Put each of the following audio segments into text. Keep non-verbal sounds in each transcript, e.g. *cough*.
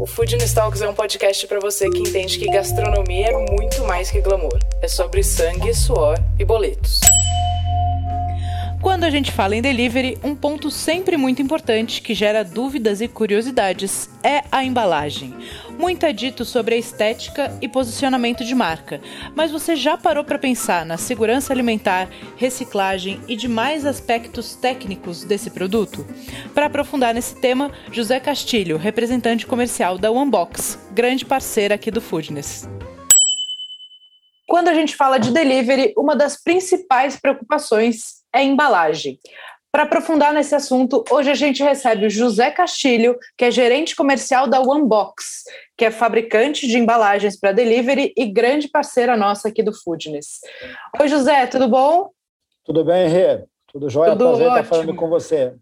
O Food Talks é um podcast para você que entende que gastronomia é muito mais que glamour. É sobre sangue, suor e boletos. Quando a gente fala em delivery, um ponto sempre muito importante que gera dúvidas e curiosidades é a embalagem. Muito é dito sobre a estética e posicionamento de marca, mas você já parou para pensar na segurança alimentar, reciclagem e demais aspectos técnicos desse produto? Para aprofundar nesse tema, José Castilho, representante comercial da Onebox, grande parceira aqui do Foodness. Quando a gente fala de delivery, uma das principais preocupações é embalagem. Para aprofundar nesse assunto, hoje a gente recebe o José Castilho, que é gerente comercial da OneBox, que é fabricante de embalagens para delivery e grande parceira nossa aqui do Foodness. Oi, José, tudo bom? Tudo bem, Rê? Tudo jóia? Tudo Prazer ótimo. estar falando com você.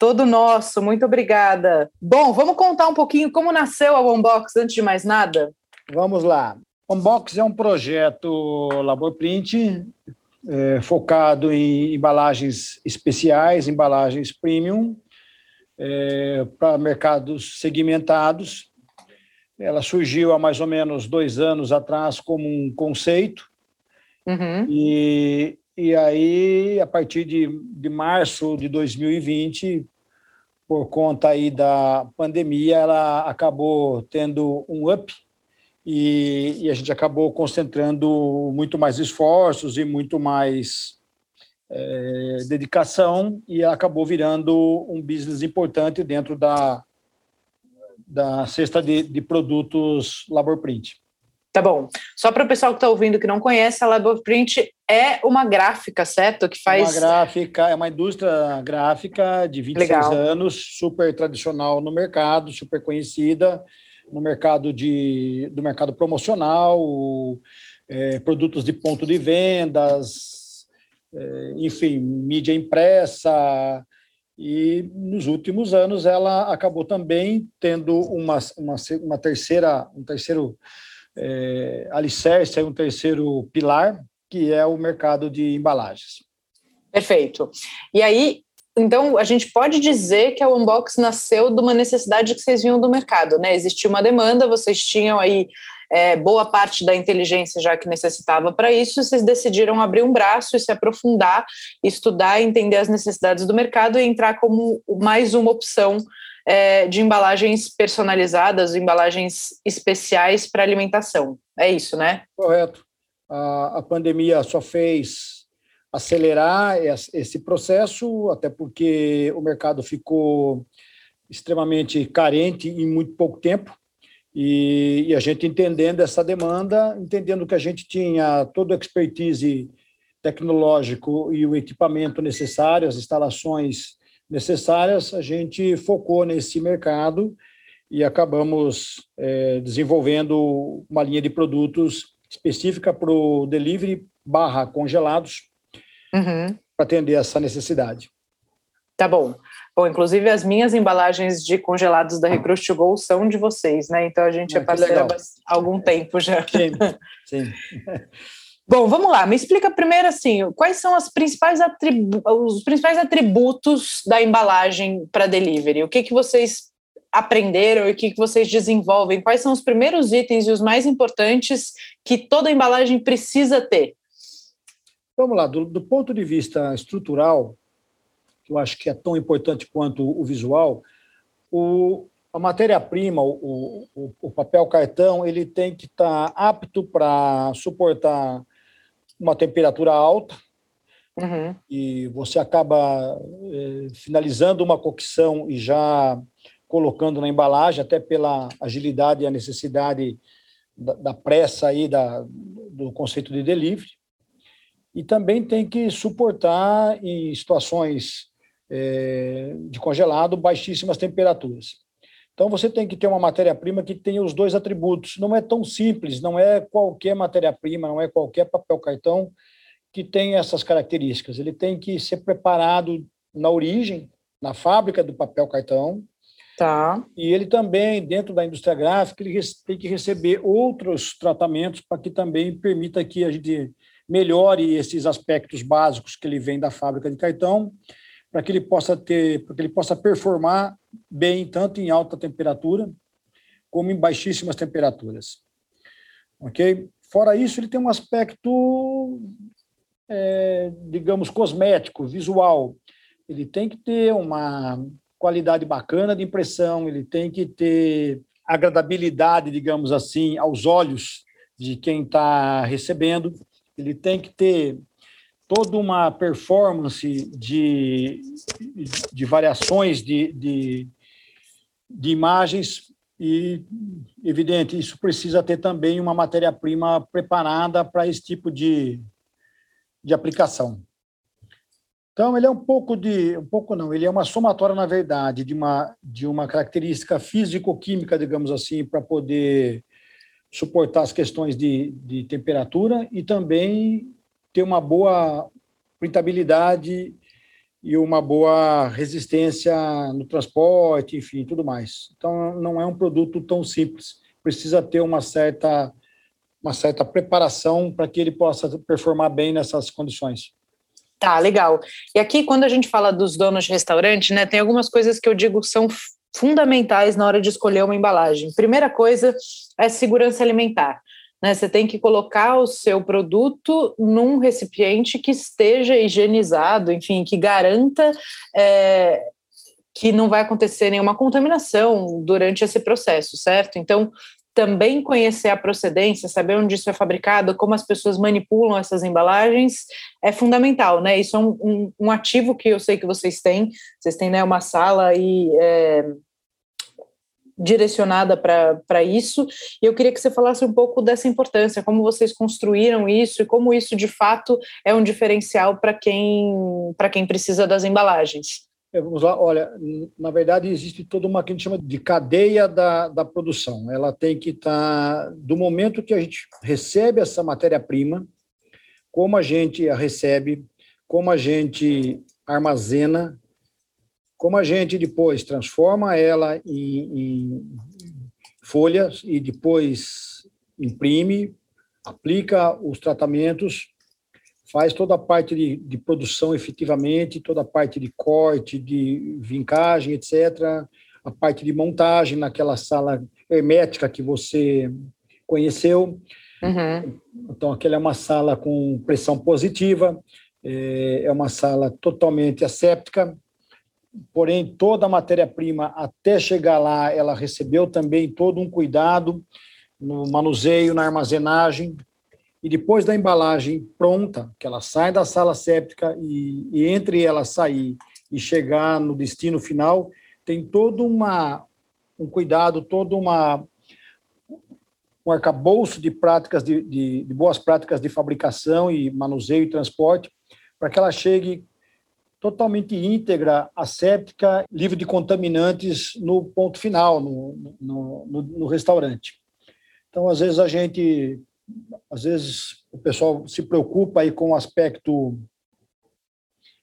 Todo nosso, muito obrigada. Bom, vamos contar um pouquinho como nasceu a OneBox antes de mais nada? Vamos lá. OneBox é um projeto Labor Print é, focado em embalagens especiais, embalagens premium, é, para mercados segmentados. Ela surgiu há mais ou menos dois anos atrás como um conceito, uhum. e, e aí, a partir de, de março de 2020, por conta aí da pandemia, ela acabou tendo um up e, e, a gente acabou concentrando muito mais esforços e muito mais é, dedicação e acabou virando um business importante dentro da, da cesta de, de produtos Labor Print. Tá bom. Só para o pessoal que está ouvindo que não conhece, a Labor Print é uma gráfica, certo? Que faz. Uma gráfica, é uma indústria gráfica de 26 Legal. anos, super tradicional no mercado, super conhecida no mercado de, do mercado promocional, é, produtos de ponto de vendas, é, enfim, mídia impressa. E nos últimos anos ela acabou também tendo uma, uma, uma terceira, um terceiro é, alicerce, um terceiro pilar, que é o mercado de embalagens. Perfeito. E aí, então, a gente pode dizer que a Unbox nasceu de uma necessidade que vocês vinham do mercado, né? Existia uma demanda, vocês tinham aí é, boa parte da inteligência já que necessitava para isso, vocês decidiram abrir um braço e se aprofundar, estudar, entender as necessidades do mercado e entrar como mais uma opção é, de embalagens personalizadas, embalagens especiais para alimentação. É isso, né? Correto. A, a pandemia só fez acelerar esse processo, até porque o mercado ficou extremamente carente em muito pouco tempo. E, e, a gente entendendo essa demanda, entendendo que a gente tinha todo o expertise tecnológico e o equipamento necessário, as instalações necessárias, a gente focou nesse mercado e acabamos é, desenvolvendo uma linha de produtos específica para o delivery barra congelados, uhum. para atender essa necessidade. Tá bom. Bom, inclusive as minhas embalagens de congelados da Recruit Go são de vocês, né? Então a gente ah, é parceira há algum tempo já. Sim, sim. *laughs* Bom, vamos lá. Me explica primeiro assim, quais são as principais os principais atributos da embalagem para delivery? O que que vocês aprenderam e o que que vocês desenvolvem? Quais são os primeiros itens e os mais importantes que toda embalagem precisa ter? Vamos lá, do, do, ponto de vista estrutural, que eu acho que é tão importante quanto o visual, o, a matéria-prima, o, o, o, papel cartão, ele tem que estar tá apto para suportar uma temperatura alta, uhum. e você acaba é, finalizando uma cocção e já colocando na embalagem, até pela agilidade e a necessidade da, da pressa aí da, do conceito de delivery e também tem que suportar em situações é, de congelado baixíssimas temperaturas. Então você tem que ter uma matéria-prima que tenha os dois atributos. Não é tão simples, não é qualquer matéria-prima, não é qualquer papel cartão que tem essas características. Ele tem que ser preparado na origem, na fábrica do papel cartão. Tá. E ele também, dentro da indústria gráfica, ele tem que receber outros tratamentos para que também permita que a gente melhore esses aspectos básicos que ele vem da fábrica de cartão, para que ele possa ter, para que ele possa performar bem tanto em alta temperatura como em baixíssimas temperaturas. Ok? Fora isso, ele tem um aspecto, é, digamos, cosmético, visual. Ele tem que ter uma qualidade bacana de impressão, ele tem que ter agradabilidade, digamos assim, aos olhos de quem está recebendo ele tem que ter toda uma performance de, de variações de, de, de imagens e, evidente, isso precisa ter também uma matéria-prima preparada para esse tipo de, de aplicação. Então, ele é um pouco de, um pouco não, ele é uma somatória, na verdade, de uma, de uma característica físico-química, digamos assim, para poder suportar as questões de, de temperatura e também ter uma boa printabilidade e uma boa resistência no transporte, enfim, tudo mais. Então, não é um produto tão simples. Precisa ter uma certa, uma certa preparação para que ele possa performar bem nessas condições. Tá, legal. E aqui, quando a gente fala dos donos de restaurante, né, tem algumas coisas que eu digo são fundamentais na hora de escolher uma embalagem. Primeira coisa é segurança alimentar. Né? Você tem que colocar o seu produto num recipiente que esteja higienizado, enfim, que garanta é, que não vai acontecer nenhuma contaminação durante esse processo, certo? Então, também conhecer a procedência, saber onde isso é fabricado, como as pessoas manipulam essas embalagens, é fundamental, né? Isso é um, um, um ativo que eu sei que vocês têm, vocês têm né, uma sala e é, direcionada para isso, e eu queria que você falasse um pouco dessa importância, como vocês construíram isso e como isso de fato é um diferencial para quem, quem precisa das embalagens. É, vamos lá, olha, na verdade existe toda uma que a gente chama de cadeia da, da produção. Ela tem que estar, tá, do momento que a gente recebe essa matéria-prima, como a gente a recebe, como a gente armazena, como a gente depois transforma ela em, em folhas e depois imprime, aplica os tratamentos faz toda a parte de, de, produção efetivamente, toda a parte de corte, de vincagem, etc., a parte de montagem naquela sala hermética que você conheceu. Uhum. Então, aquela é uma sala com pressão positiva, é, é uma sala totalmente asséptica, porém, toda a matéria-prima, até chegar lá, ela recebeu também todo um cuidado no manuseio, na armazenagem, e depois da embalagem pronta, que ela sai da sala séptica e, e entre ela sair e chegar no destino final, tem todo uma, um cuidado, todo uma, um arcabouço de práticas, de, de, de boas práticas de fabricação e manuseio e transporte, para que ela chegue totalmente íntegra, asséptica, livre de contaminantes no ponto final, no, no, no, no restaurante. Então, às vezes, a gente às vezes o pessoal se preocupa aí com o aspecto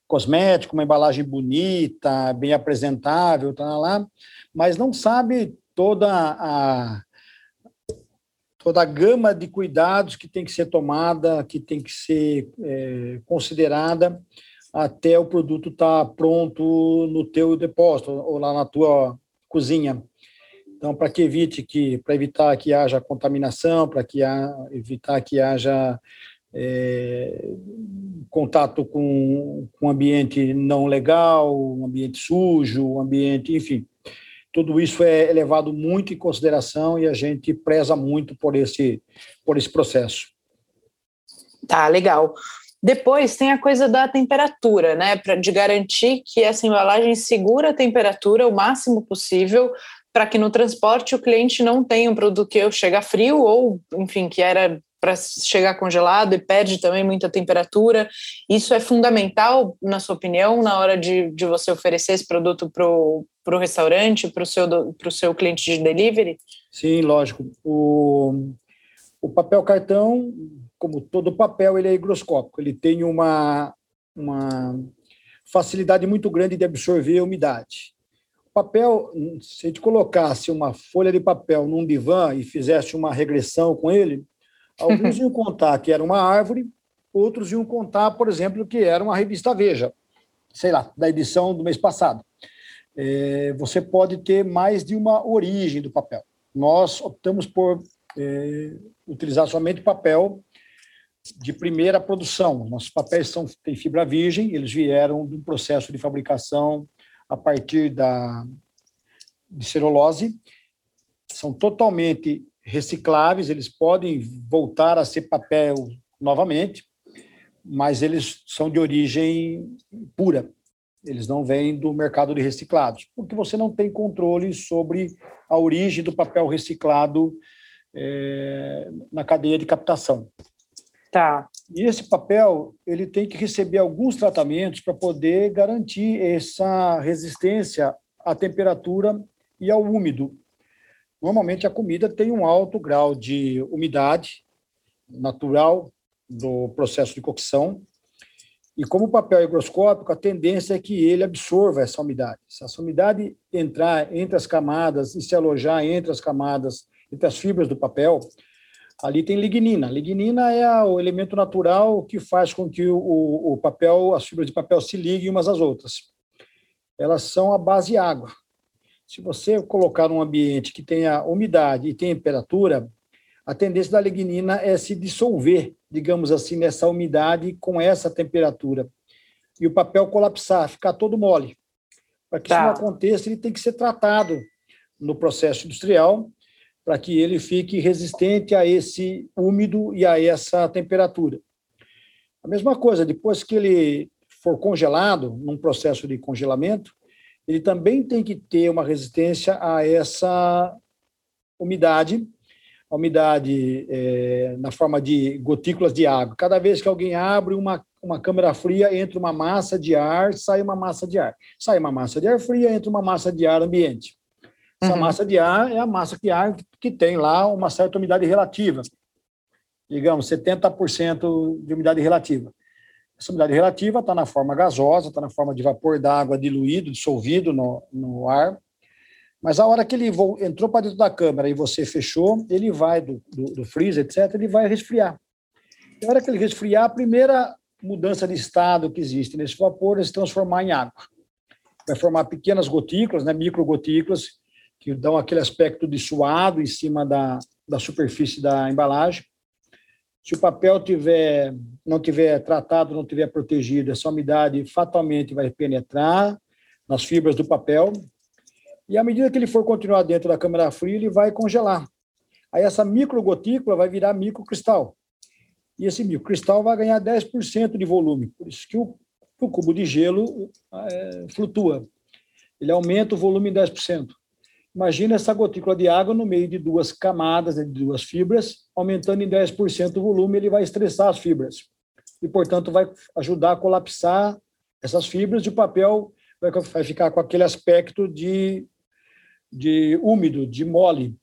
cosmético, uma embalagem bonita, bem apresentável, tá lá, mas não sabe toda a toda a gama de cuidados que tem que ser tomada, que tem que ser é, considerada até o produto estar tá pronto no teu depósito ou lá na tua cozinha. Então, para que evite que, para evitar que haja contaminação, para que evitar que haja é, contato com, com ambiente não legal, um ambiente sujo, um ambiente, enfim, tudo isso é levado muito em consideração e a gente preza muito por esse, por esse processo. Tá, legal. Depois tem a coisa da temperatura, né? Pra, de garantir que essa embalagem segura a temperatura o máximo possível para que no transporte o cliente não tenha um produto que chega frio ou, enfim, que era para chegar congelado e perde também muita temperatura. Isso é fundamental, na sua opinião, na hora de, de você oferecer esse produto para o restaurante, para o seu, seu cliente de delivery? Sim, lógico. O, o papel cartão, como todo papel, ele é higroscópico, ele tem uma, uma facilidade muito grande de absorver a umidade. O papel, se a gente colocasse uma folha de papel num divã e fizesse uma regressão com ele, *laughs* alguns iam contar que era uma árvore, outros iam contar, por exemplo, que era uma revista Veja, sei lá, da edição do mês passado. É, você pode ter mais de uma origem do papel. Nós optamos por é, utilizar somente papel de primeira produção. Nossos papéis são, têm fibra virgem, eles vieram de um processo de fabricação a partir da, de celulose, são totalmente recicláveis, eles podem voltar a ser papel novamente, mas eles são de origem pura. Eles não vêm do mercado de reciclados, porque você não tem controle sobre a origem do papel reciclado é, na cadeia de captação. Tá. E esse papel ele tem que receber alguns tratamentos para poder garantir essa resistência à temperatura e ao úmido. Normalmente a comida tem um alto grau de umidade natural do processo de cocção. E como o papel é higroscópico, a tendência é que ele absorva essa umidade. Se essa umidade entrar entre as camadas e se alojar entre as camadas, entre as fibras do papel, ali tem lignina. Lignina é o elemento natural que faz com que o, o papel, as fibras de papel se liguem umas às outras. Elas são a base água. Se você colocar um ambiente que tenha umidade e temperatura, a tendência da lignina é se dissolver, digamos assim, nessa umidade com essa temperatura. E o papel colapsar, ficar todo mole. Para que tá. isso não aconteça, ele tem que ser tratado no processo industrial para que ele fique resistente a esse úmido e a essa temperatura. A mesma coisa, depois que ele for congelado, num processo de congelamento, ele também tem que ter uma resistência a essa umidade, a umidade é, na forma de gotículas de água. Cada vez que alguém abre uma, uma câmara fria, entra uma massa de ar, sai uma massa de ar. Sai uma massa de ar fria, entra uma massa de ar ambiente. Essa uhum. massa de ar é a massa de ar que tem lá uma certa umidade relativa, digamos, 70% de umidade relativa. Essa umidade relativa está na forma gasosa, está na forma de vapor d'água diluído, dissolvido no, no ar, mas a hora que ele entrou para dentro da câmara e você fechou, ele vai do, do, do freezer, etc., ele vai resfriar. E a hora que ele resfriar, a primeira mudança de estado que existe nesse vapor é se transformar em água. Vai formar pequenas gotículas, né, microgotículas, que dão aquele aspecto de suado em cima da, da superfície da embalagem. Se o papel tiver, não tiver tratado, não tiver protegido, essa umidade fatalmente vai penetrar nas fibras do papel. E à medida que ele for continuar dentro da câmara fria, ele vai congelar. Aí essa microgotícula vai virar microcristal. E esse microcristal vai ganhar 10% de volume. Por isso que o, o cubo de gelo é, flutua. Ele aumenta o volume em 10%. Imagina essa gotícula de água no meio de duas camadas, de duas fibras, aumentando em 10% o volume, ele vai estressar as fibras. E, portanto, vai ajudar a colapsar essas fibras e o papel vai ficar com aquele aspecto de, de úmido, de mole.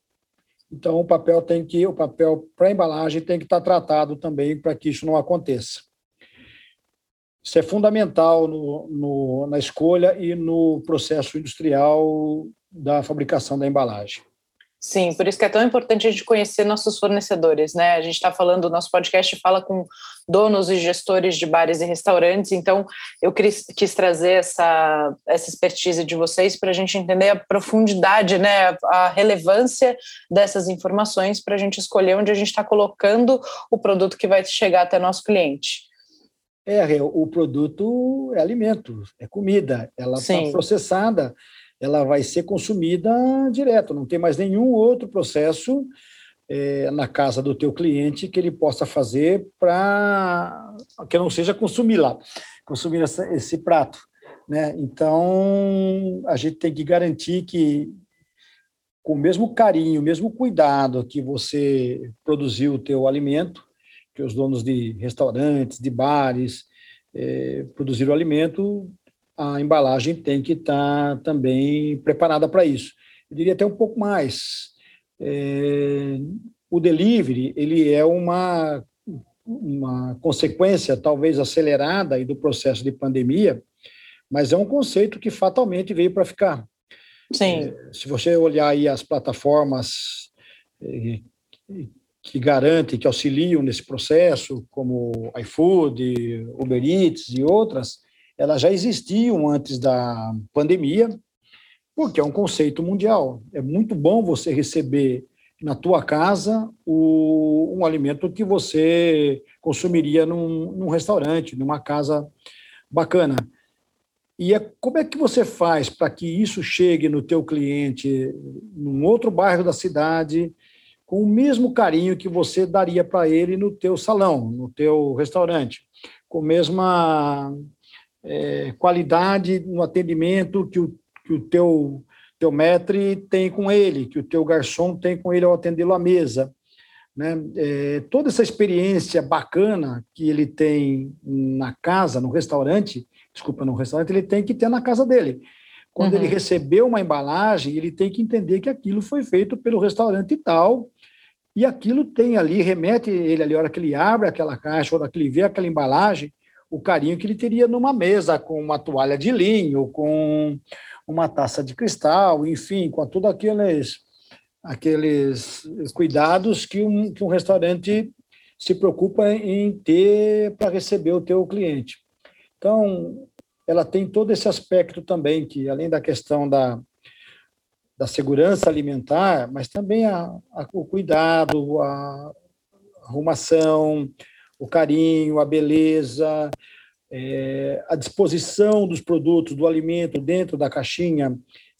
Então, o papel tem que, o papel para embalagem tem que estar tratado também para que isso não aconteça. Isso é fundamental no, no, na escolha e no processo industrial da fabricação da embalagem. Sim, por isso que é tão importante a gente conhecer nossos fornecedores, né? A gente está falando, o nosso podcast fala com donos e gestores de bares e restaurantes, então eu quis, quis trazer essa, essa expertise de vocês para a gente entender a profundidade, né? A relevância dessas informações para a gente escolher onde a gente está colocando o produto que vai chegar até nosso cliente. É, o produto é alimento, é comida, ela está processada ela vai ser consumida direto, não tem mais nenhum outro processo é, na casa do teu cliente que ele possa fazer para que não seja consumir lá, consumir essa, esse prato. Né? Então, a gente tem que garantir que, com o mesmo carinho, o mesmo cuidado que você produziu o teu alimento, que os donos de restaurantes, de bares, é, produziram o alimento, a embalagem tem que estar tá também preparada para isso. Eu diria até um pouco mais. É, o delivery ele é uma uma consequência talvez acelerada aí do processo de pandemia, mas é um conceito que fatalmente veio para ficar. Sim. É, se você olhar aí as plataformas é, que garantem, que auxiliam nesse processo, como iFood, Uber Eats e outras, elas já existiam antes da pandemia, porque é um conceito mundial. É muito bom você receber na tua casa o, um alimento que você consumiria num, num restaurante, numa casa bacana. E é, como é que você faz para que isso chegue no teu cliente, num outro bairro da cidade, com o mesmo carinho que você daria para ele no teu salão, no teu restaurante, com a mesma é, qualidade no atendimento que o, que o teu teu maître tem com ele, que o teu garçom tem com ele ao atendê-lo à mesa. Né? É, toda essa experiência bacana que ele tem na casa, no restaurante, desculpa, no restaurante, ele tem que ter na casa dele. Quando uhum. ele recebeu uma embalagem, ele tem que entender que aquilo foi feito pelo restaurante tal, e aquilo tem ali, remete ele ali, a hora que ele abre aquela caixa, a hora que ele vê aquela embalagem, o carinho que ele teria numa mesa com uma toalha de linho, com uma taça de cristal, enfim, com todos aqueles, aqueles cuidados que um, que um restaurante se preocupa em ter para receber o teu cliente. Então, ela tem todo esse aspecto também, que além da questão da, da segurança alimentar, mas também a, a, o cuidado, a arrumação, o carinho, a beleza, é, a disposição dos produtos, do alimento dentro da caixinha,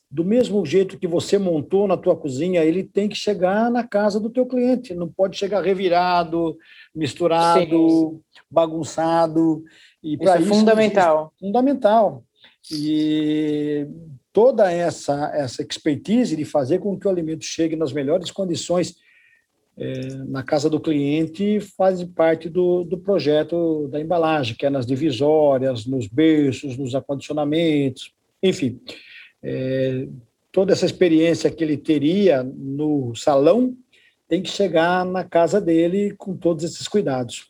do mesmo jeito que você montou na tua cozinha, ele tem que chegar na casa do teu cliente, não pode chegar revirado, misturado, Sim. bagunçado. E isso é isso, fundamental. É fundamental. E toda essa essa expertise de fazer com que o alimento chegue nas melhores condições é, na casa do cliente faz parte do, do projeto da embalagem, que é nas divisórias, nos berços, nos acondicionamentos, enfim. É, toda essa experiência que ele teria no salão tem que chegar na casa dele com todos esses cuidados.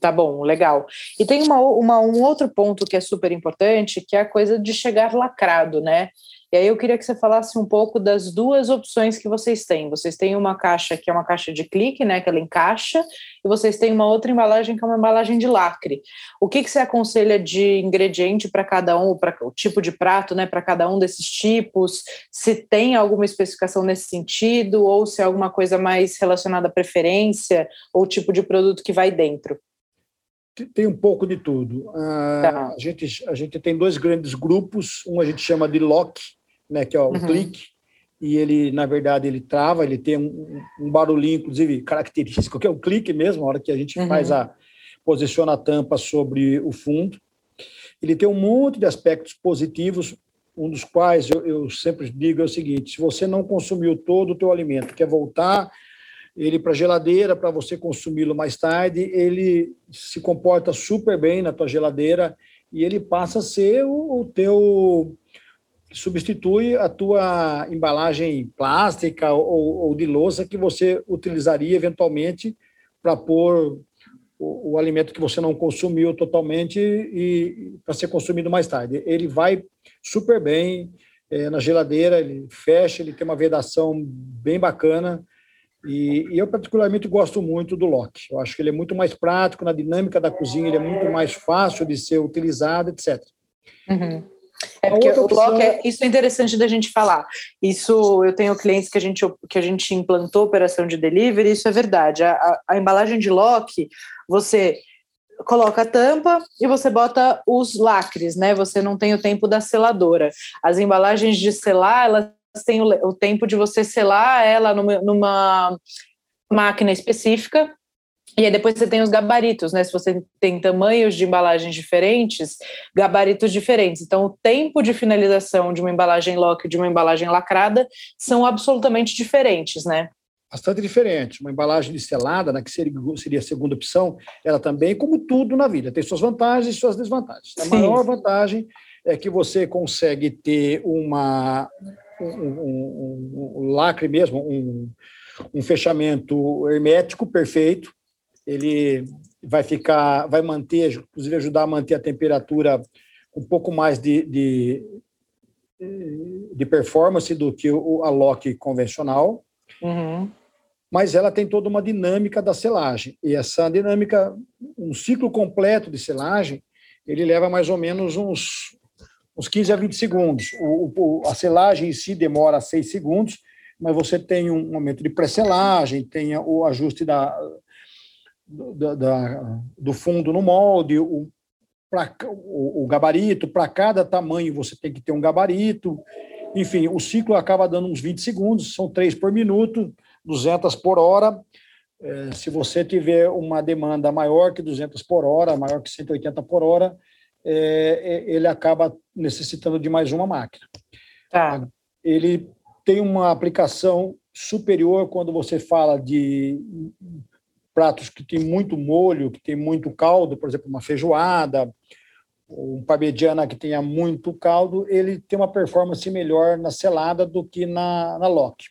Tá bom, legal. E tem uma, uma, um outro ponto que é super importante, que é a coisa de chegar lacrado, né? E aí eu queria que você falasse um pouco das duas opções que vocês têm. Vocês têm uma caixa que é uma caixa de clique, né, que ela encaixa, e vocês têm uma outra embalagem que é uma embalagem de lacre. O que, que você aconselha de ingrediente para cada um, para o tipo de prato, né, para cada um desses tipos? Se tem alguma especificação nesse sentido, ou se é alguma coisa mais relacionada à preferência ou tipo de produto que vai dentro? Tem um pouco de tudo. Ah, tá. a, gente, a gente tem dois grandes grupos, um a gente chama de lock, né, que é o uhum. clique, e ele, na verdade, ele trava, ele tem um, um, barulhinho, inclusive, característico, que é o clique mesmo, a hora que a gente uhum. faz a, posiciona a tampa sobre o fundo. Ele tem um monte de aspectos positivos, um dos quais eu, eu sempre digo é o seguinte, se você não consumiu todo o teu alimento, quer voltar ele para geladeira para você consumi-lo mais tarde, ele se comporta super bem na tua geladeira e ele passa a ser o, o teu substitui a tua embalagem plástica ou, ou de louça que você utilizaria eventualmente para pôr o, o, alimento que você não consumiu totalmente e para ser consumido mais tarde. Ele vai super bem é, na geladeira, ele fecha, ele tem uma vedação bem bacana e, e, eu particularmente gosto muito do Loki. Eu acho que ele é muito mais prático na dinâmica da cozinha, ele é muito mais fácil de ser utilizado, etc. Uhum. É porque o Loki, é, isso é interessante da gente falar. Isso, eu tenho clientes que a gente, que a gente implantou operação de delivery, isso é verdade. A, a, a embalagem de Loki, você coloca a tampa e você bota os lacres, né? Você não tem o tempo da seladora. As embalagens de selar, elas têm o, o tempo de você selar ela numa, numa máquina específica e aí depois você tem os gabaritos, né? Se você tem tamanhos de embalagens diferentes, gabaritos diferentes. Então, o tempo de finalização de uma embalagem lock e de uma embalagem lacrada são absolutamente diferentes, né? Bastante diferente. Uma embalagem selada, né, que seria, seria a segunda opção, ela também, como tudo na vida, tem suas vantagens e suas desvantagens. A Sim. maior vantagem é que você consegue ter uma, um, um, um lacre mesmo, um, fechamento hermético perfeito, ele vai ficar, vai manter, inclusive ajudar a manter a temperatura um pouco mais de, de, de performance do que o, a lock convencional. Uhum. Mas ela tem toda uma dinâmica da selagem. E essa dinâmica, um ciclo completo de selagem, ele leva mais ou menos uns, uns 15 a 20 segundos. O, o, a selagem em si demora 6 segundos, mas você tem um momento de pré-selagem, tem o ajuste da, da, da, do fundo no molde, o, pra, o, o gabarito, para cada tamanho você tem que ter um gabarito. Enfim, o ciclo acaba dando uns 20 segundos, são três por minuto, 200 por hora. É, se você tiver uma demanda maior que 200 por hora, maior que 180 por hora, é, ele acaba necessitando de mais uma máquina. Tá. Ele tem uma aplicação superior quando você fala de pratos que tem muito molho, que tem muito caldo, por exemplo, uma feijoada, um parmegiana que tenha muito caldo, ele tem uma performance melhor na selada do que na, na lock.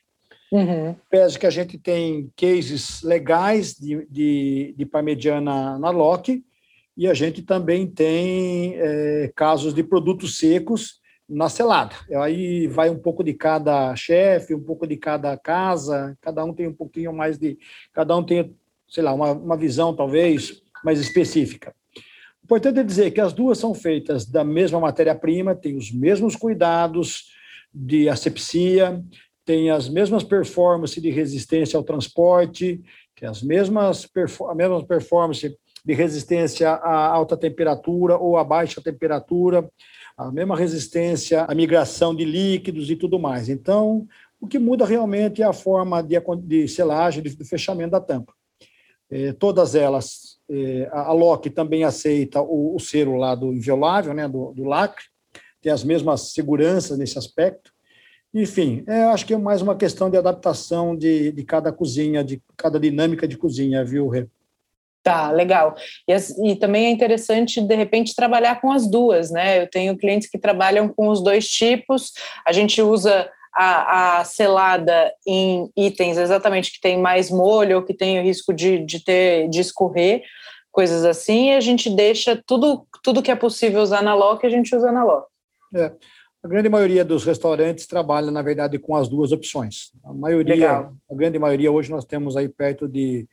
Uhum. Pese que a gente tem cases legais de, de, de parmegiana na lock, e a gente também tem é, casos de produtos secos na selada. Aí vai um pouco de cada chefe, um pouco de cada casa, cada um tem um pouquinho mais de. Cada um tem sei lá, uma, uma visão talvez mais específica. Importante é dizer que as duas são feitas da mesma matéria-prima, têm os mesmos cuidados de asepsia, têm as mesmas performances de resistência ao transporte, tem as mesmas, a mesma performance de resistência a alta temperatura ou a baixa temperatura, a mesma resistência à migração de líquidos e tudo mais. Então, o que muda realmente é a forma de, de selagem, de fechamento da tampa. É, todas elas, é, a Loki também aceita o, o selo lá do inviolável, né, do, do, lacre, tem as mesmas seguranças nesse aspecto. Enfim, é, acho que é mais uma questão de adaptação de, de cada cozinha, de cada dinâmica de cozinha, viu, Rê? Tá, legal. E, e, também é interessante, de repente, trabalhar com as duas, né? Eu tenho clientes que trabalham com os dois tipos, a gente usa a, a, selada em itens exatamente que tem mais molho ou que tem o risco de, de ter de escorrer, coisas assim, e a gente deixa tudo, tudo que é possível usar na lock, a gente usa na lock. É. A grande maioria dos restaurantes trabalha, na verdade, com as duas opções. A maioria, Legal. a grande maioria, hoje nós temos aí perto de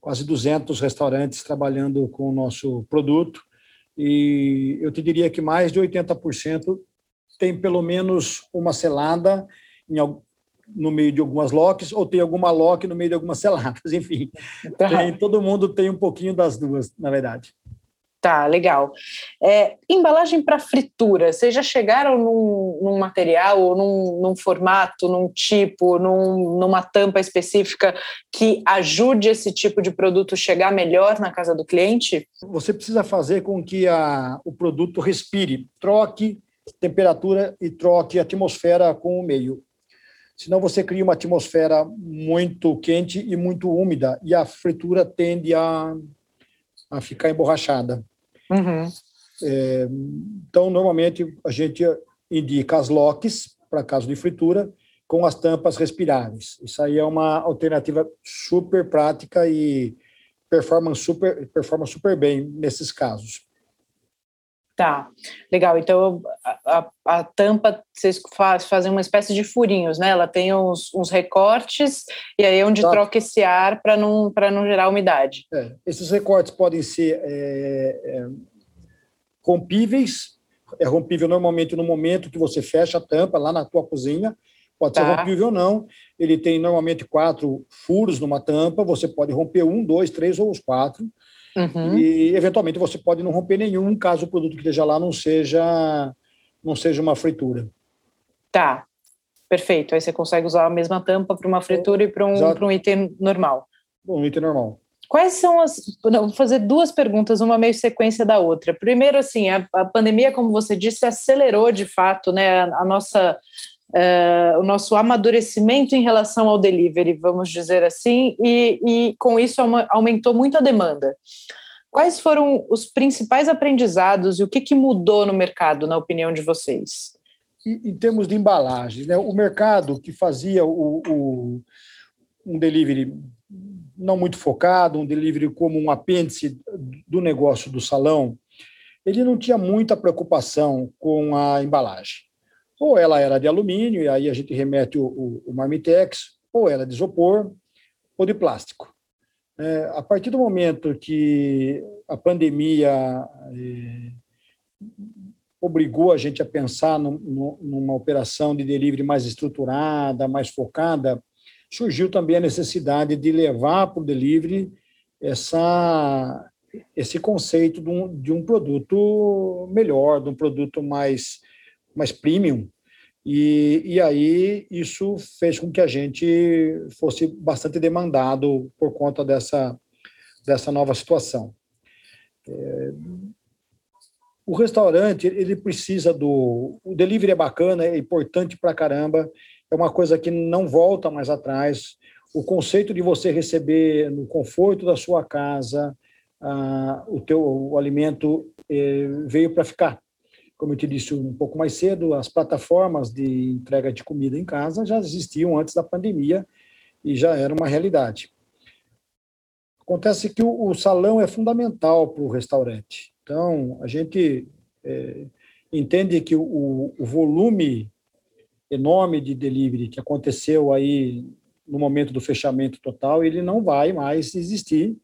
quase 200 restaurantes trabalhando com o nosso produto, e eu te diria que mais de 80% tem pelo menos uma selada em, no meio de algumas locks, ou tem alguma lock no meio de algumas *laughs* seladas, enfim. Tá. Tem, todo mundo tem um pouquinho das duas, na verdade. Tá, legal. É, embalagem para fritura, vocês já chegaram num, num material, ou num, num, formato, num tipo, num, numa tampa específica que ajude esse tipo de produto chegar melhor na casa do cliente? Você precisa fazer com que a, o produto respire, troque temperatura e troque atmosfera com o meio. Senão você cria uma atmosfera muito quente e muito úmida e a fritura tende a, a ficar emborrachada. Uhum. É, então, normalmente, a gente indica as locks para caso de fritura com as tampas respiráveis. Isso aí é uma alternativa super prática e performa super, performa super bem nesses casos. Tá, legal. Então, a, a, a, tampa, vocês faz, fazem uma espécie de furinhos, né? Ela tem uns, uns recortes, e aí é onde tá. troca esse ar para não, não gerar umidade. É, esses recortes podem ser é, é, rompíveis, é rompível normalmente no momento que você fecha a tampa lá na tua cozinha, pode tá. ser rompível ou não. Ele tem normalmente quatro furos numa tampa, você pode romper um, dois, três ou os quatro. Uhum. E, eventualmente, você pode não romper nenhum, caso o produto que esteja lá não seja, não seja uma fritura. Tá, perfeito. Aí você consegue usar a mesma tampa para uma fritura e para um, um item normal. Um item normal. Quais são as. Não, vou fazer duas perguntas, uma meio sequência da outra. Primeiro, assim, a, a pandemia, como você disse, acelerou de fato né, a, a nossa uh, o nosso amadurecimento em relação ao delivery, vamos dizer assim, e, e com isso aumentou muito a demanda. Quais foram os principais aprendizados e o que, que mudou no mercado, na opinião de vocês? Em, termos de embalagem, né, o mercado que fazia o, o, um delivery não muito focado, um delivery como um apêndice do negócio do salão, ele não tinha muita preocupação com a embalagem. Ou ela era de alumínio, e aí a gente remete o, o, o Marmitex, ou era de isopor, ou de plástico. É, a partir do momento que a pandemia é, obrigou a gente a pensar numa operação de delivery mais estruturada, mais focada, surgiu também a necessidade de levar para o delivery essa, esse conceito de um, de um produto melhor, de um produto mais, mais premium. E, e aí isso fez com que a gente fosse bastante demandado por conta dessa, dessa nova situação. É, o restaurante ele precisa do o delivery é bacana é importante para caramba é uma coisa que não volta mais atrás. O conceito de você receber no conforto da sua casa ah, o teu o alimento eh, veio para ficar. Como eu te disse um pouco mais cedo, as plataformas de entrega de comida em casa já existiam antes da pandemia e já era uma realidade. Acontece que o, o salão é fundamental para o restaurante. Então, a gente é, entende que o, o volume enorme de delivery que aconteceu aí no momento do fechamento total, ele não vai mais existir.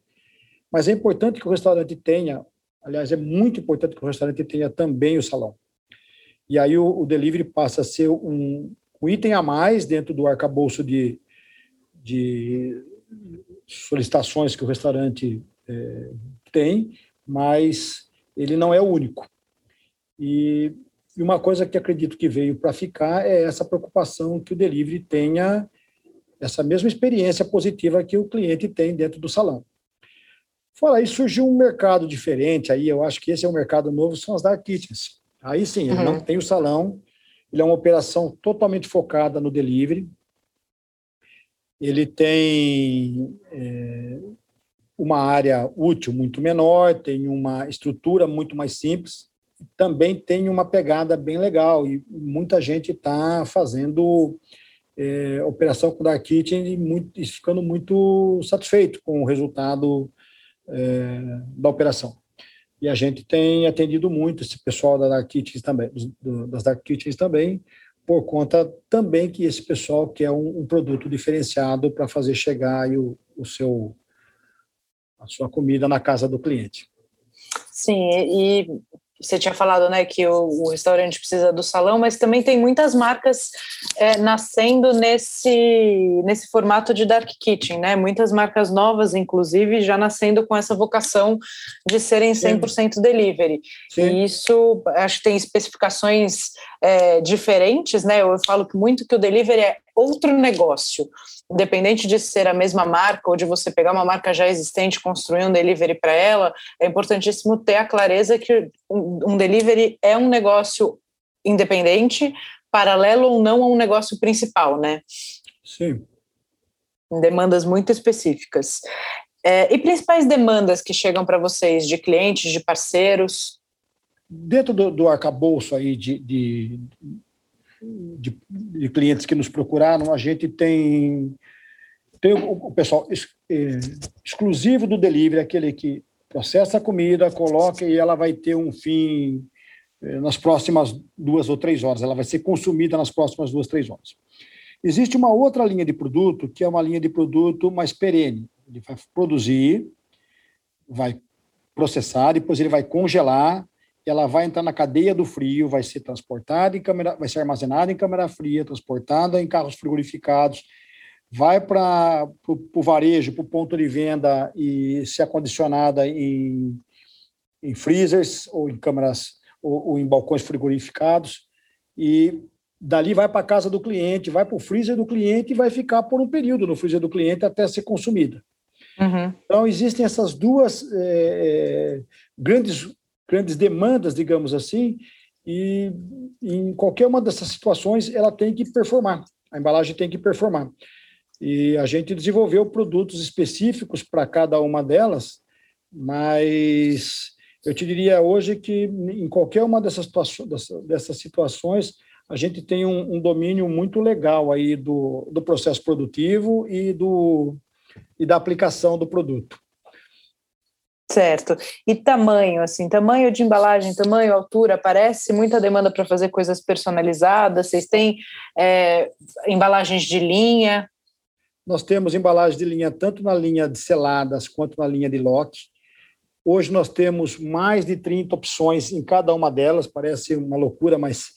Mas é importante que o restaurante tenha, aliás, é muito importante que o restaurante tenha também o salão. E aí o, o delivery passa a ser um, um, item a mais dentro do arcabouço de, de solicitações que o restaurante é, tem, mas ele não é o único. E e uma coisa que acredito que veio para ficar é essa preocupação que o delivery tenha essa mesma experiência positiva que o cliente tem dentro do salão. Fora isso, surgiu um mercado diferente, aí eu acho que esse é um mercado novo, são as dark kitchens. Aí sim, ele uhum. não tem o salão, ele é uma operação totalmente focada no delivery, ele tem é, uma área útil muito menor, tem uma estrutura muito mais simples, também tem uma pegada bem legal e muita gente está fazendo é, operação com o Dark Kitchen e, muito, e, ficando muito satisfeito com o resultado é, da operação. E a gente tem atendido muito esse pessoal da Dark Kitchens também, do, das Dark Kitchens também, por conta também que esse pessoal quer um, um produto diferenciado para fazer chegar o, o seu a sua comida na casa do cliente. Sim, e você tinha falado né, que o, o, restaurante precisa do salão, mas também tem muitas marcas é, nascendo nesse, nesse formato de dark kitchen, né? Muitas marcas novas, inclusive, já nascendo com essa vocação de serem 100% Sim. delivery. Sim. E isso, acho que tem especificações é, diferentes, né? Eu falo muito que o delivery é outro negócio, independente de ser a mesma marca ou de você pegar uma marca já existente, construir um delivery para ela, é importantíssimo ter a clareza que um delivery é um negócio independente, paralelo ou não a um negócio principal, né? Sim. Em demandas muito específicas. É, e principais demandas que chegam para vocês de clientes, de parceiros? Dentro do, do arcabouço aí de, de, de, de, clientes que nos procuraram, a gente tem, tem o, o pessoal é, exclusivo do delivery, aquele que processa a comida, coloca e ela vai ter um fim é, nas próximas duas ou três horas, ela vai ser consumida nas próximas duas, três horas. Existe uma outra linha de produto, que é uma linha de produto mais perene. Ele vai produzir, vai processar, depois ele vai congelar, ela vai entrar na cadeia do frio, vai ser transportada em câmera, vai ser armazenada em câmara fria, transportada em carros frigorificados, vai para o varejo, para o ponto de venda e ser acondicionada em, em freezers ou em câmaras ou, ou em balcões frigorificados e dali vai para a casa do cliente, vai para o freezer do cliente e vai ficar por um período no freezer do cliente até ser consumida. Uhum. Então, existem essas duas é, grandes grandes demandas, digamos assim, e em qualquer uma dessas situações ela tem que performar, a embalagem tem que performar. E a gente desenvolveu produtos específicos para cada uma delas, mas eu te diria hoje que em qualquer uma dessas, dessas situações a gente tem um, um domínio muito legal aí do, do processo produtivo e do, e da aplicação do produto. Certo. E tamanho, assim, tamanho de embalagem, tamanho, altura, aparece muita demanda para fazer coisas personalizadas? Vocês têm é, embalagens de linha? Nós temos embalagens de linha tanto na linha de seladas quanto na linha de lote. Hoje nós temos mais de 30 opções em cada uma delas, parece uma loucura, mas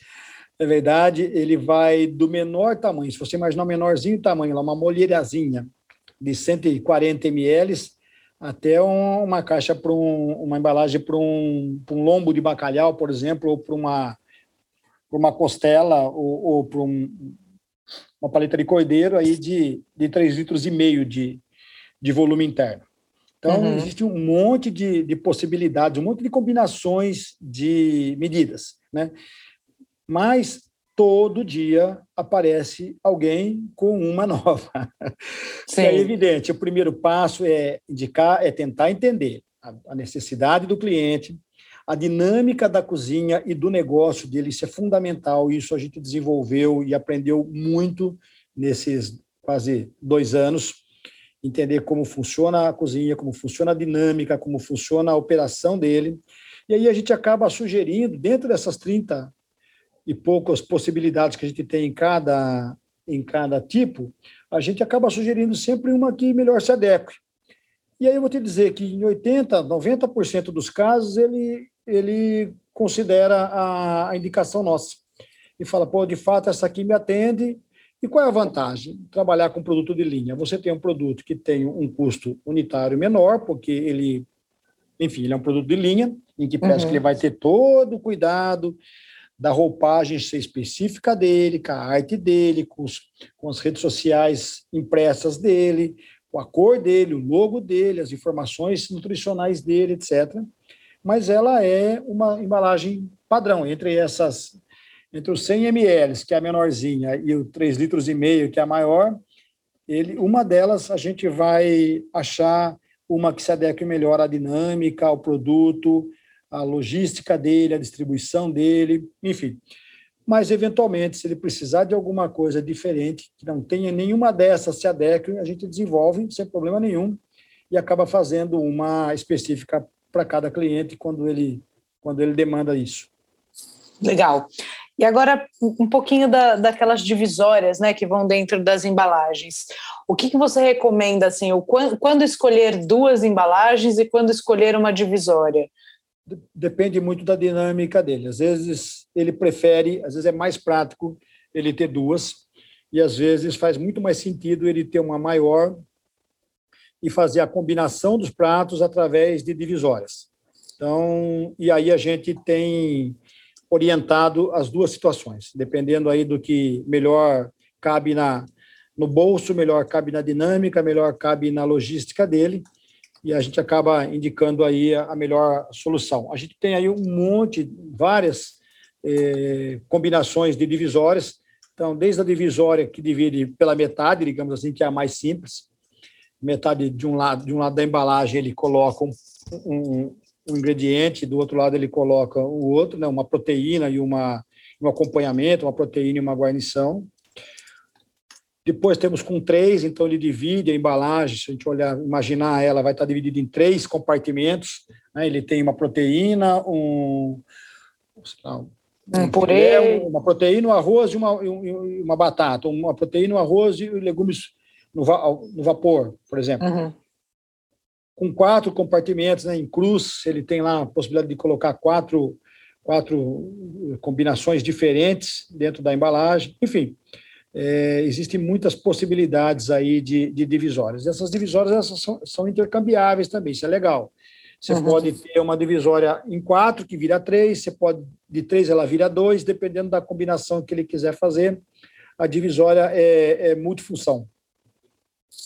é verdade. Ele vai do menor tamanho, se você imaginar o menorzinho tamanho, lá, uma molheirazinha de 140 ml, até uma caixa para um, uma embalagem para um, um lombo de bacalhau, por exemplo, ou para uma, uma costela, ou, ou para um, uma paleta de cordeiro aí de, de 3 litros e meio de, de volume interno. Então, uhum. existe um monte de, de possibilidades, um monte de combinações de medidas, né? Mas todo dia aparece alguém com uma *laughs* nova. Sim. É evidente, o primeiro passo é indicar, é tentar entender a necessidade do cliente, a dinâmica da cozinha e do negócio dele, isso é fundamental, isso a gente desenvolveu e aprendeu muito nesses quase dois anos, entender como funciona a cozinha, como funciona a dinâmica, como funciona a operação dele, e aí a gente acaba sugerindo, dentro dessas 30 e poucas possibilidades que a gente tem em cada, em cada tipo, a gente acaba sugerindo sempre uma que melhor se adeque. E aí eu vou te dizer que em 80%, 90% dos casos ele, ele considera a, a indicação nossa. E fala, pô, de fato, essa aqui me atende. E qual é a vantagem? Trabalhar com produto de linha. Você tem um produto que tem um custo unitário menor, porque ele, enfim, ele é um produto de linha, em que parece uhum. que ele vai ter todo o cuidado da roupagem ser específica dele, com a arte dele, com, os, com as redes sociais impressas dele, com a cor dele, o logo dele, as informações nutricionais dele, etc. Mas ela é uma embalagem padrão entre essas entre os 100 ml, que é a menorzinha, e o 3 litros e meio, que é a maior, ele, uma delas a gente vai achar uma que se adeque melhor à dinâmica, ao produto, a logística dele, a distribuição dele, enfim. Mas, eventualmente, se ele precisar de alguma coisa diferente, que não tenha nenhuma dessas se adeque, a gente desenvolve sem problema nenhum e acaba fazendo uma específica para cada cliente quando ele, quando ele demanda isso. Legal. E agora, um pouquinho da, daquelas divisórias né, que vão dentro das embalagens. O que, que você recomenda, assim, o, quando escolher duas embalagens e quando escolher uma divisória? Depende muito da dinâmica dele. Às vezes ele prefere, às vezes é mais prático ele ter duas, e às vezes faz muito mais sentido ele ter uma maior e fazer a combinação dos pratos através de divisórias. Então, e aí a gente tem orientado as duas situações, dependendo aí do que melhor cabe na no bolso, melhor cabe na dinâmica, melhor cabe na logística dele e a gente acaba indicando aí a melhor solução. A gente tem aí um monte, várias eh, combinações de divisórias, então, desde a divisória que divide pela metade, digamos assim, que é a mais simples, metade de um lado, de um lado da embalagem ele coloca um, um, um ingrediente, do outro lado ele coloca o outro, né, uma proteína e uma, um acompanhamento, uma proteína e uma guarnição. Depois temos com três, então ele divide a embalagem, se a gente olhar, imaginar ela, vai estar dividida em três compartimentos. Né? Ele tem uma proteína, um, lá, um purê, uma proteína, um arroz e uma, uma batata, uma proteína, um arroz e legumes no, no vapor, por exemplo. Uhum. Com quatro compartimentos né, em cruz, ele tem lá a possibilidade de colocar quatro, quatro combinações diferentes dentro da embalagem. Enfim, é, existem muitas possibilidades aí de, de divisórias. Essas divisórias são, são, intercambiáveis também, isso é legal. Você uhum. pode ter uma divisória em quatro, que vira três, você pode, de três ela vira dois, dependendo da combinação que ele quiser fazer. A divisória é, é multifunção.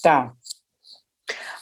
Tá.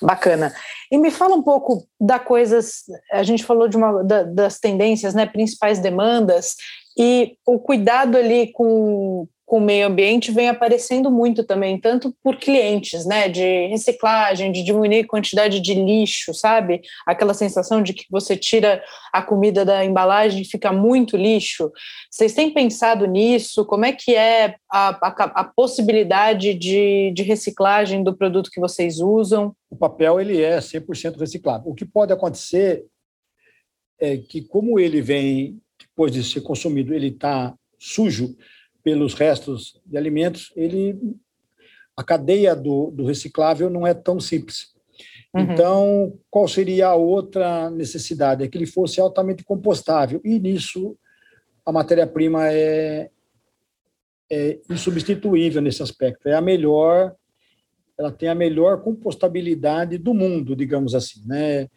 Bacana. E me fala um pouco da coisas, a gente falou de uma da, das tendências, né, principais demandas, e o cuidado ali com, com o meio ambiente vem aparecendo muito também, tanto por clientes, né, de reciclagem, de diminuir a quantidade de lixo, sabe? Aquela sensação de que você tira a comida da embalagem e fica muito lixo. Vocês têm pensado nisso? Como é que é a, a, a possibilidade de, de reciclagem do produto que vocês usam? O papel ele é 100% reciclável. O que pode acontecer é que, como ele vem depois de ser consumido, ele está sujo pelos restos de alimentos, ele a cadeia do, do reciclável não é tão simples. Uhum. Então, qual seria a outra necessidade? É que ele fosse altamente compostável. E nisso, a matéria-prima é, é insubstituível nesse aspecto. É a melhor, ela tem a melhor compostabilidade do mundo, digamos assim. Né?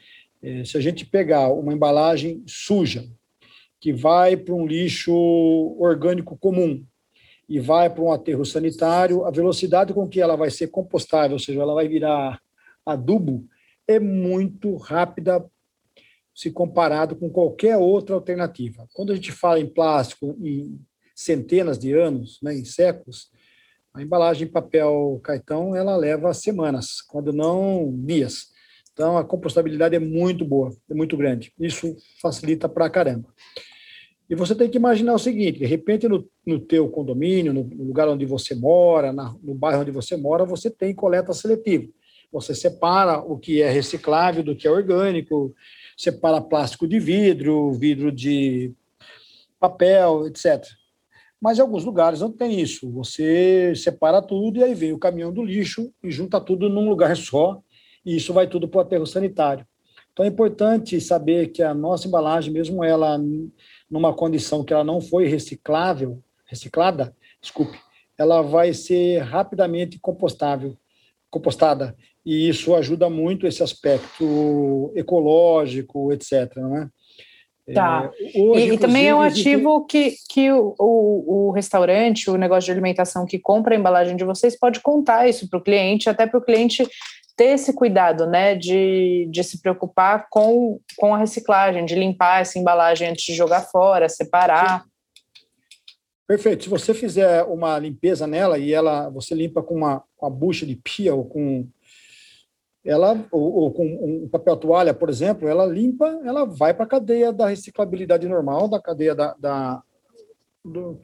É, se a gente pegar uma embalagem suja, que vai para um lixo orgânico comum e vai para um aterro sanitário, a velocidade com que ela vai ser compostável, ou seja, ela vai virar adubo, é muito rápida se comparado com qualquer outra alternativa. Quando a gente fala em plástico em centenas de anos, né, em séculos, a embalagem em papel cartão ela leva semanas, quando não dias. Então a compostabilidade é muito boa, é muito grande. Isso facilita para caramba. E você tem que imaginar o seguinte: de repente, no, no teu condomínio, no, no lugar onde você mora, na, no bairro onde você mora, você tem coleta seletiva. Você separa o que é reciclável do que é orgânico, separa plástico de vidro, vidro de papel, etc. Mas em alguns lugares não tem isso. Você separa tudo e aí vem o caminhão do lixo e junta tudo num lugar *laughs* só, e isso vai tudo para o aterro sanitário. Então é importante saber que a nossa embalagem, mesmo ela numa condição que ela não foi reciclável, reciclada, desculpe, ela vai ser rapidamente compostável, compostada, e isso ajuda muito esse aspecto ecológico, etc. Não é? Tá. É, hoje, e, também é um ativo que, que o, o, o, restaurante, o negócio de alimentação que compra a embalagem de vocês pode contar isso para o cliente, até para o cliente ter esse cuidado, né, de, de se preocupar com, com a reciclagem, de limpar essa embalagem antes de jogar fora, separar. Sim. Perfeito. Se você fizer uma limpeza nela e ela você limpa com uma, uma bucha de pia ou com ela ou, ou, com um papel toalha, por exemplo, ela limpa, ela vai para a cadeia da reciclabilidade normal, da cadeia da, da, do,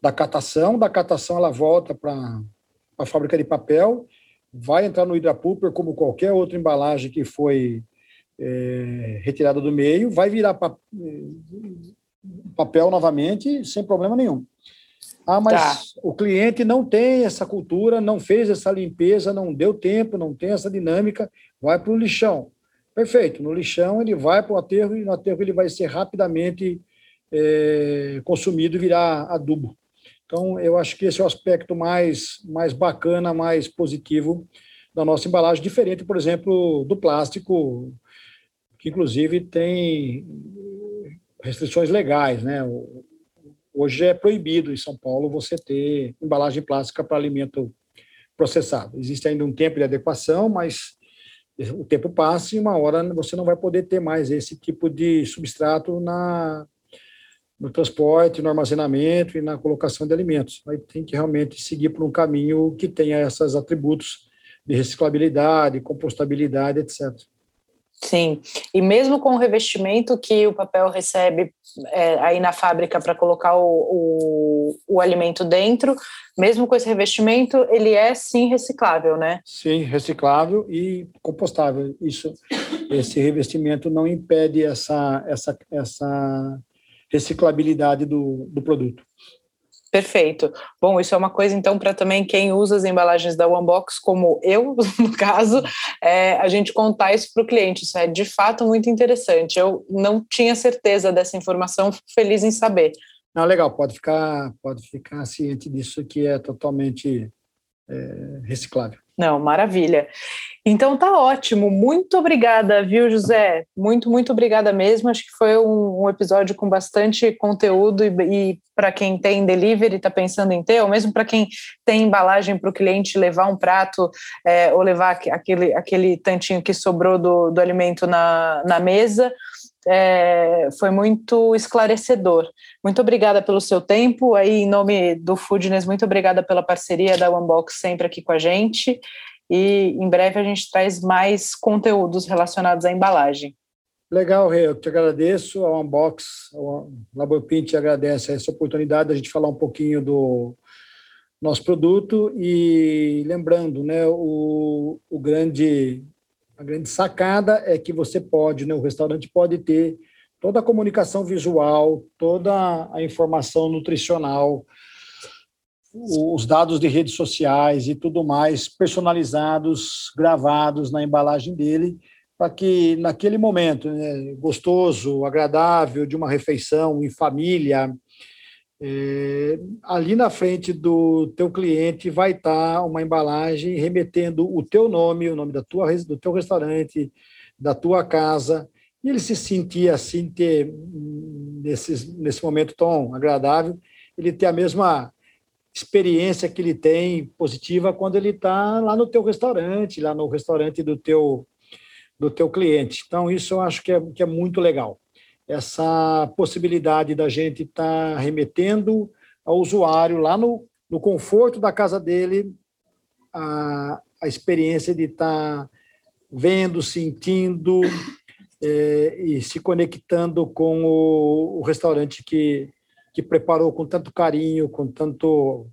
da catação, da catação ela volta para a fábrica de papel vai entrar no hidrapulper como qualquer outra embalagem que foi é, retirada do meio, vai virar pa papel novamente sem problema nenhum. Ah, mas tá. o cliente não tem essa cultura, não fez essa limpeza, não deu tempo, não tem essa dinâmica, vai para o lixão. Perfeito, no lixão ele vai para o aterro e no aterro ele vai ser rapidamente é, consumido e virar adubo. Então, eu acho que esse é o aspecto mais, mais bacana, mais positivo da nossa embalagem, diferente, por exemplo, do plástico, que inclusive tem restrições legais, né? Hoje é proibido em São Paulo você ter embalagem plástica para alimento processado. Existe ainda um tempo de adequação, mas o tempo passa e uma hora você não vai poder ter mais esse tipo de substrato na, no transporte, no armazenamento e na colocação de alimentos. Aí tem que realmente seguir por um caminho que tenha esses atributos de reciclabilidade, compostabilidade, etc. Sim, e mesmo com o revestimento que o papel recebe é, aí na fábrica para colocar o, o, o, alimento dentro, mesmo com esse revestimento, ele é sim reciclável, né? Sim, reciclável e compostável. Isso, esse revestimento não impede essa, essa, essa reciclabilidade do, do produto. Perfeito. Bom, isso é uma coisa, então, para também quem usa as embalagens da Onebox, como eu, *laughs* no caso, é, a gente contar isso para o cliente. Isso é de fato muito interessante. Eu não tinha certeza dessa informação, fico feliz em saber. Não, legal, pode ficar, pode ficar ciente disso que é totalmente é, reciclável. Não, maravilha. Então tá ótimo. Muito obrigada, viu, José? Muito, muito obrigada mesmo. Acho que foi um, um episódio com bastante conteúdo e, e para quem tem delivery, está pensando em ter, ou mesmo para quem tem embalagem para o cliente levar um prato é, ou levar aquele, aquele tantinho que sobrou do, do alimento na, na mesa. É, foi muito esclarecedor. Muito obrigada pelo seu tempo. Aí, em nome do Foodness, muito obrigada pela parceria da Unbox sempre aqui com a gente. E em breve a gente traz mais conteúdos relacionados à embalagem. Legal, Rê, eu te agradeço. A Unbox, a Laborpin te agradece essa oportunidade de a gente falar um pouquinho do nosso produto e lembrando, né, o, o grande a grande sacada é que você pode, né, o restaurante pode ter toda a comunicação visual, toda a informação nutricional, os dados de redes sociais e tudo mais personalizados, gravados na embalagem dele, para que naquele momento né, gostoso, agradável de uma refeição em família, é, ali na frente do teu cliente vai estar tá uma embalagem remetendo o teu nome, o nome da tua, do teu restaurante, da tua casa, e ele se sentir assim, ter, nesse, nesse momento tão agradável, ele ter a mesma experiência que ele tem positiva quando ele está lá no teu restaurante, lá no restaurante do teu, do teu cliente. Então, isso eu acho que é, que é muito legal essa possibilidade da gente estar tá remetendo ao usuário lá no, no conforto da casa dele a, a experiência de estar tá vendo, sentindo é, e se conectando com o, o restaurante que, que preparou com tanto carinho, com tanto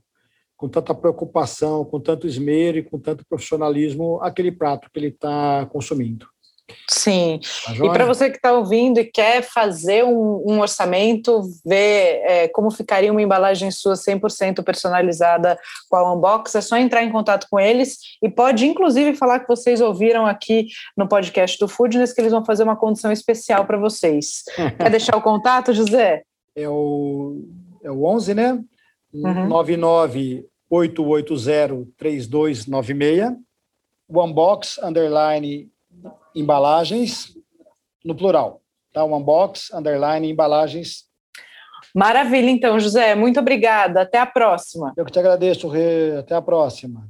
com tanta preocupação, com tanto esmero e com tanto profissionalismo aquele prato que ele está consumindo. Sim. Tá e para você que está ouvindo e quer fazer um, um orçamento, ver é, como ficaria uma embalagem sua 100% personalizada com a Unbox, é só entrar em contato com eles e pode, inclusive, falar que vocês ouviram aqui no podcast do Foodness que eles vão fazer uma condição especial para vocês. *laughs* quer deixar o contato, José? É o, é o 11, né? Uhum. 998803296. O Unbox, underline embalagens, no plural. Tá? One box, underline, embalagens. Maravilha, então, José. Muito obrigada. Até a próxima. Eu que te agradeço, Rê. Até a próxima.